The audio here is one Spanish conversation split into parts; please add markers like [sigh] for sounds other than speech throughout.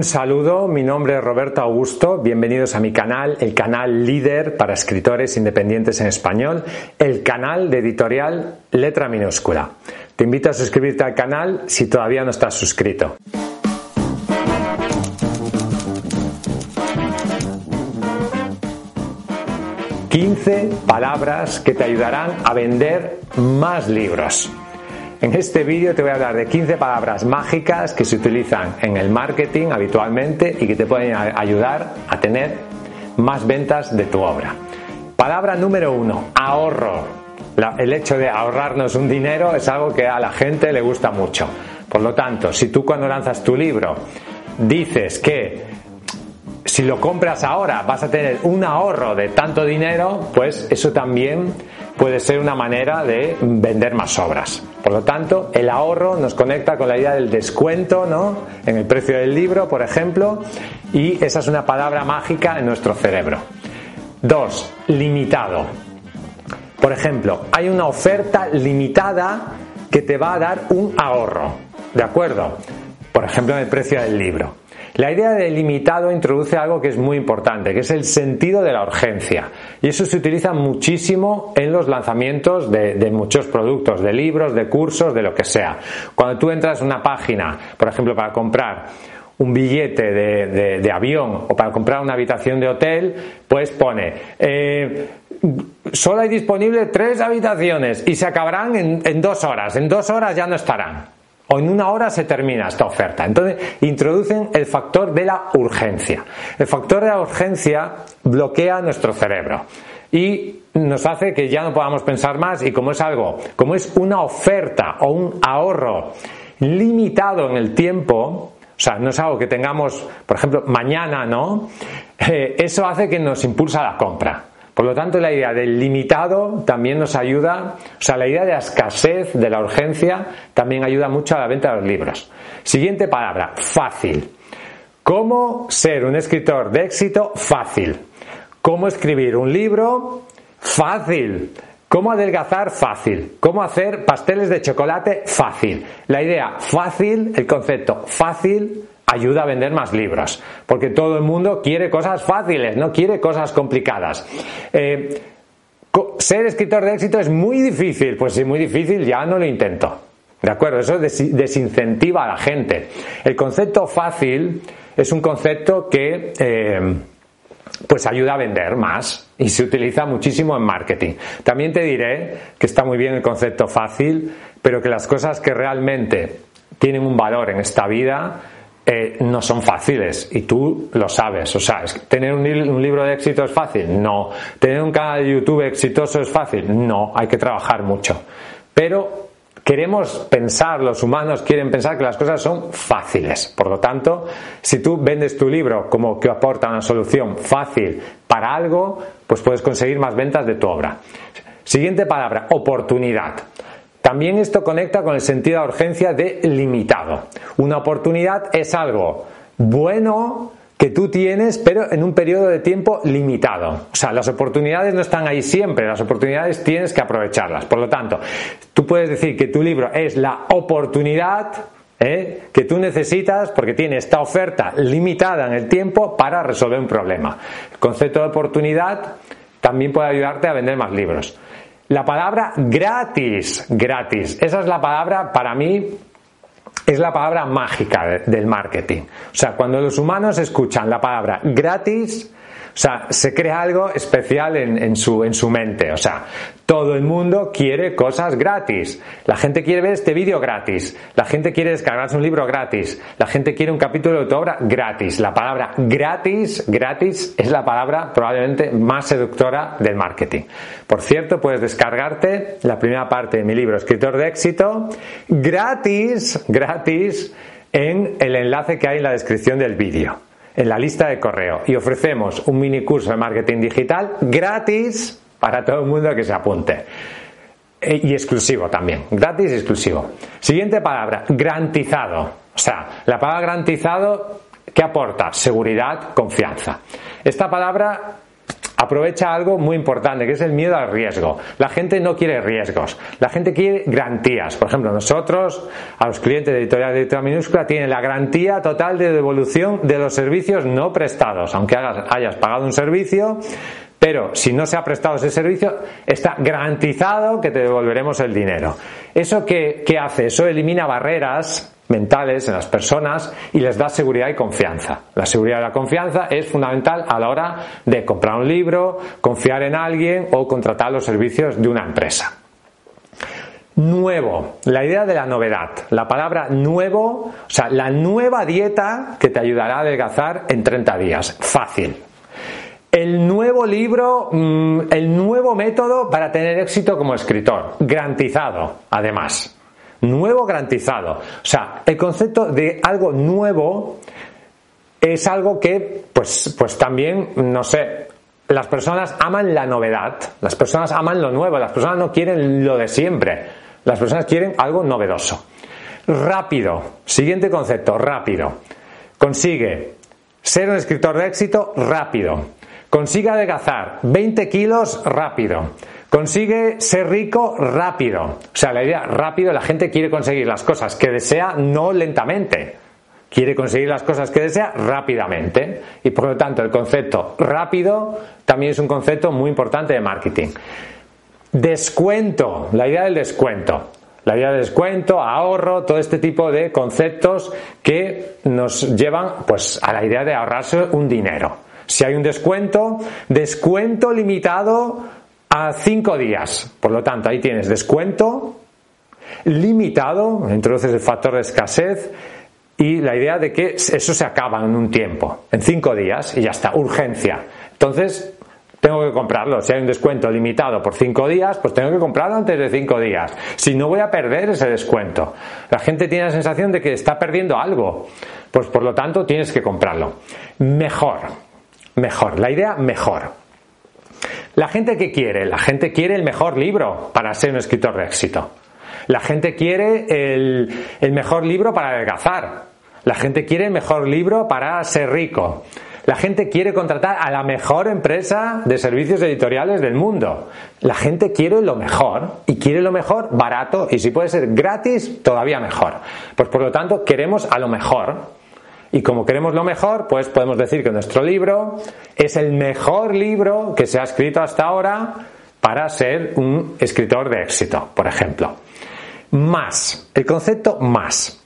Un saludo, mi nombre es Roberto Augusto, bienvenidos a mi canal, el canal líder para escritores independientes en español, el canal de editorial Letra Minúscula. Te invito a suscribirte al canal si todavía no estás suscrito. ...15 palabras que te ayudarán a vender más libros. En este vídeo te voy a hablar de 15 palabras mágicas que se utilizan en el marketing habitualmente y que te pueden ayudar a tener más ventas de tu obra. Palabra número uno, ahorro. el hecho de ahorrarnos un dinero es algo que a la gente le gusta mucho. Por lo tanto, si tú cuando lanzas tu libro dices que si lo compras ahora vas a tener un ahorro de tanto dinero, pues eso también puede ser una manera de vender más obras. Por lo tanto, el ahorro nos conecta con la idea del descuento, ¿no? En el precio del libro, por ejemplo, y esa es una palabra mágica en nuestro cerebro. Dos, limitado. Por ejemplo, hay una oferta limitada que te va a dar un ahorro, ¿de acuerdo? Por ejemplo, en el precio del libro. La idea de limitado introduce algo que es muy importante, que es el sentido de la urgencia. Y eso se utiliza muchísimo en los lanzamientos de, muchos productos, de libros, de cursos, de lo que sea. Cuando tú entras en una página, por ejemplo, para comprar un billete de, avión o para comprar una habitación de hotel, pues pone, eh, solo hay disponible tres habitaciones y se acabarán en dos horas. En dos horas ya no estarán o en una hora se termina esta oferta. Entonces introducen el factor de la urgencia. El factor de la urgencia bloquea nuestro cerebro y nos hace que ya no podamos pensar más y como es algo, como es una oferta o un ahorro limitado en el tiempo, o sea, no es algo que tengamos, por ejemplo, mañana, ¿no? [laughs] Eh, eso hace que nos impulsa la compra. Por lo tanto, la idea del limitado también nos ayuda, o sea, la idea de la escasez, de la urgencia, también ayuda mucho a la venta de los libros. Siguiente palabra, fácil. ¿Cómo ser un escritor de éxito fácil? ¿Cómo escribir un libro fácil? ¿Cómo adelgazar fácil? ¿Cómo hacer pasteles de chocolate fácil? La idea fácil, el concepto fácil, ayuda a vender más libros, porque todo el mundo quiere cosas fáciles, no quiere cosas complicadas. Eh, ser escritor de éxito es muy difícil, pues si es muy difícil ya no lo intento. ¿De acuerdo? Eso desincentiva a la gente. El concepto fácil es un concepto que eh, pues ayuda a vender más y se utiliza muchísimo en marketing. También te diré que está muy bien el concepto fácil, pero que las cosas que realmente tienen un valor en esta vida eh, no son fáciles y tú lo sabes. O sea, ¿tener un, un, libro de éxito es fácil? No. ¿Tener un canal de YouTube exitoso es fácil? No, hay que trabajar mucho. Pero queremos pensar, los humanos quieren pensar que las cosas son fáciles. Por lo tanto, si tú vendes tu libro como que aporta una solución fácil para algo, pues puedes conseguir más ventas de tu obra. Siguiente palabra, oportunidad. También esto conecta con el sentido de urgencia de limitado. Una oportunidad es algo bueno que tú tienes, pero en un periodo de tiempo limitado. O sea, las oportunidades no están ahí siempre, las oportunidades tienes que aprovecharlas. Por lo tanto, tú puedes decir que tu libro es la oportunidad ¿eh? que tú necesitas porque tiene esta oferta limitada en el tiempo para resolver un problema. El concepto de oportunidad también puede ayudarte a vender más libros. La palabra gratis, gratis, esa es la palabra para mí es la palabra mágica del marketing. O sea, cuando los humanos escuchan la palabra gratis, sea, se crea algo especial en, su, en su mente. O sea, todo el mundo quiere cosas gratis. La gente quiere ver este vídeo gratis. La gente quiere descargarse un libro gratis. La gente quiere un capítulo de tu obra gratis. La palabra gratis, gratis, es la palabra probablemente más seductora del marketing. Por cierto, puedes descargarte la primera parte de mi libro Escritor de éxito gratis, gratis, en el enlace que hay en la descripción del vídeo en la lista de correo y ofrecemos un mini curso de marketing digital gratis para todo el mundo que se apunte. E, y exclusivo también, gratis y exclusivo. Siguiente palabra, garantizado. O sea, la palabra garantizado, ¿qué aporta? Seguridad, confianza. Esta palabra aprovecha algo muy importante, que es el miedo al riesgo. La gente no quiere riesgos, la gente quiere garantías. Por ejemplo, nosotros, a los clientes de editorial de letra minúscula, tienen la garantía total de devolución de los servicios no prestados. Aunque hayas pagado un servicio, pero si no se ha prestado ese servicio, está garantizado que te devolveremos el dinero. ¿Eso qué, hace? Eso elimina barreras mentales en las personas y les da seguridad y confianza. La seguridad y la confianza es fundamental a la hora de comprar un libro, confiar en alguien o contratar los servicios de una empresa. Nuevo, la idea de la novedad, la palabra nuevo, o sea, la nueva dieta que te ayudará a adelgazar en 30 días. Fácil, el nuevo libro, mm, el nuevo método para tener éxito como escritor, garantizado, además. Nuevo garantizado. O sea, el concepto de algo nuevo es algo que, pues, pues también, no sé, las personas aman la novedad, las personas aman lo nuevo, las personas no quieren lo de siempre, las personas quieren algo novedoso. Rápido, siguiente concepto, rápido. Consigue ser un escritor de éxito rápido. Consigue adelgazar 20 kilos rápido. Consigue ser rico rápido. O sea, la idea rápido, la gente quiere conseguir las cosas que desea no lentamente. Quiere conseguir las cosas que desea rápidamente. Y por lo tanto, el concepto rápido también es un concepto muy importante de marketing. Descuento, la idea del descuento. La idea de descuento, ahorro, todo este tipo de conceptos que nos llevan pues, a la idea de ahorrarse un dinero. Si hay un descuento, descuento limitado a 5 días. Por lo tanto, ahí tienes descuento limitado, introduces el factor de escasez y la idea de que eso se acaba en un tiempo, en 5 días y ya está, urgencia. Entonces, tengo que comprarlo. Si hay un descuento limitado por 5 días, pues tengo que comprarlo antes de 5 días. Si no voy a perder ese descuento. La gente tiene la sensación de que está perdiendo algo. Pues por lo tanto tienes que comprarlo. Mejor mejor. La idea mejor. La gente que quiere, la gente quiere el mejor libro para ser un escritor de éxito. La gente quiere el, el mejor libro para adelgazar. La gente quiere el mejor libro para ser rico. La gente quiere contratar a la mejor empresa de servicios editoriales del mundo. La gente quiere lo mejor y quiere lo mejor barato y si puede ser gratis, todavía mejor. Pues por lo tanto, queremos a lo mejor. Y como queremos lo mejor, pues podemos decir que nuestro libro es el mejor libro que se ha escrito hasta ahora para ser un escritor de éxito, por ejemplo. Más, el concepto más.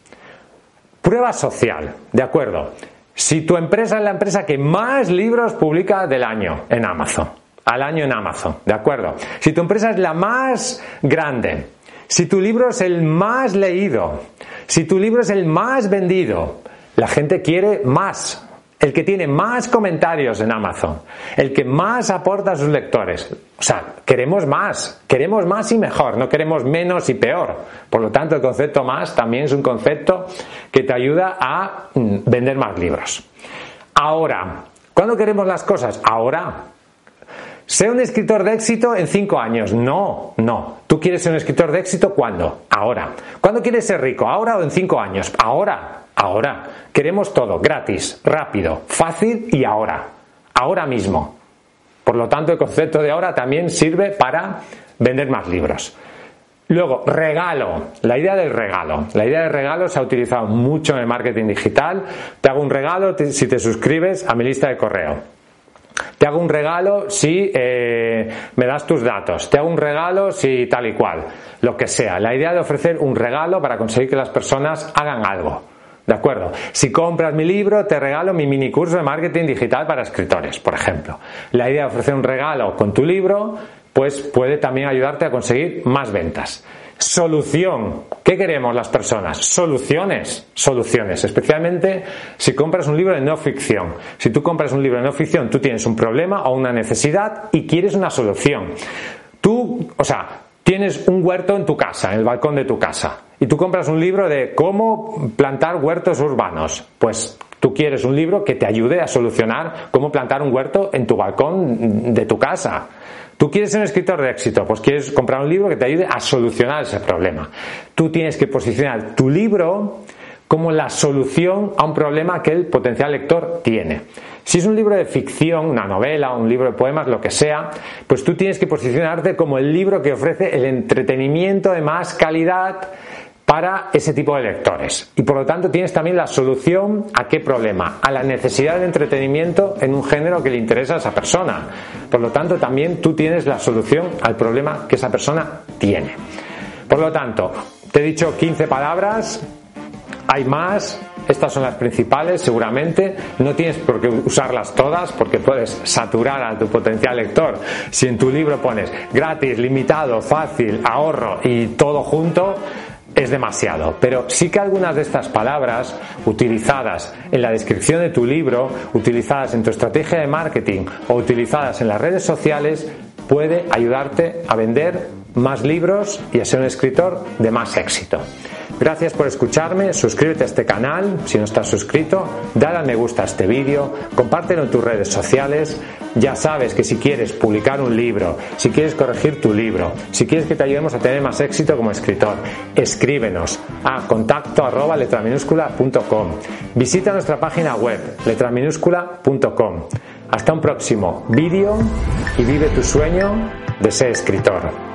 Prueba social, ¿de acuerdo? Si tu empresa es la empresa que más libros publica del año en Amazon, al año en Amazon, ¿de acuerdo? Si tu empresa es la más grande, si tu libro es el más leído, si tu libro es el más vendido, la gente quiere más. El que tiene más comentarios en Amazon, el que más aporta a sus lectores. O sea, queremos más, queremos más y mejor, no queremos menos y peor. Por lo tanto, el concepto más también es un concepto que te ayuda a mm, vender más libros. Ahora, ¿cuándo queremos las cosas? Ahora. Sé un escritor de éxito en cinco años. No, no. ¿Tú quieres ser un escritor de éxito cuándo? Ahora. ¿Cuándo quieres ser rico? ¿Ahora o en cinco años? Ahora. Ahora. Queremos todo, gratis, rápido, fácil y ahora. Ahora mismo. Por lo tanto, el concepto de ahora también sirve para vender más libros. Luego, regalo. La idea del regalo. La idea del regalo se ha utilizado mucho en el marketing digital. Te hago un regalo si te suscribes a mi lista de correo. Te hago un regalo si eh, me das tus datos. Te hago un regalo si tal y cual. Lo que sea. La idea de ofrecer un regalo para conseguir que las personas hagan algo. ¿De acuerdo? Si compras mi libro, te regalo mi mini curso de marketing digital para escritores, por ejemplo. La idea de ofrecer un regalo con tu libro, pues puede también ayudarte a conseguir más ventas. Solución. ¿Qué queremos las personas? Soluciones. Soluciones. Especialmente si compras un libro de no ficción. Si tú compras un libro de no ficción, tú tienes un problema o una necesidad y quieres una solución. Tú, o sea, tienes un huerto en tu casa, en el balcón de tu casa y tú compras un libro de cómo plantar huertos urbanos, pues tú quieres un libro que te ayude a solucionar cómo plantar un huerto en tu balcón de tu casa. Tú quieres ser un escritor de éxito, pues quieres comprar un libro que te ayude a solucionar ese problema. Tú tienes que posicionar tu libro como la solución a un problema que el potencial lector tiene. Si es un libro de ficción, una novela, un libro de poemas, lo que sea, pues tú tienes que posicionarte como el libro que ofrece el entretenimiento de más calidad para ese tipo de lectores. Y por lo tanto tienes también la solución a qué problema, a la necesidad de entretenimiento en un género que le interesa a esa persona. Por lo tanto también tú tienes la solución al problema que esa persona tiene. Por lo tanto, te he dicho 15 palabras, hay más, estas son las principales, seguramente. No tienes por qué usarlas todas porque puedes saturar a tu potencial lector. Si en tu libro pones gratis, limitado, fácil, ahorro y todo junto, es demasiado. Pero sí que algunas de estas palabras utilizadas en la descripción de tu libro, utilizadas en tu estrategia de marketing o utilizadas en las redes sociales, puede ayudarte a vender más libros y a ser un escritor de más éxito. Gracias por escucharme, suscríbete a este canal si no estás suscrito, dale a me gusta este vídeo, compártelo en tus redes sociales. Ya sabes que si quieres publicar un libro, si quieres corregir tu libro, si quieres que te ayudemos a tener más éxito como escritor, escríbenos a contacto arroba Visita nuestra página web letraminúscula.com. Hasta un próximo vídeo y vive tu sueño de ser escritor.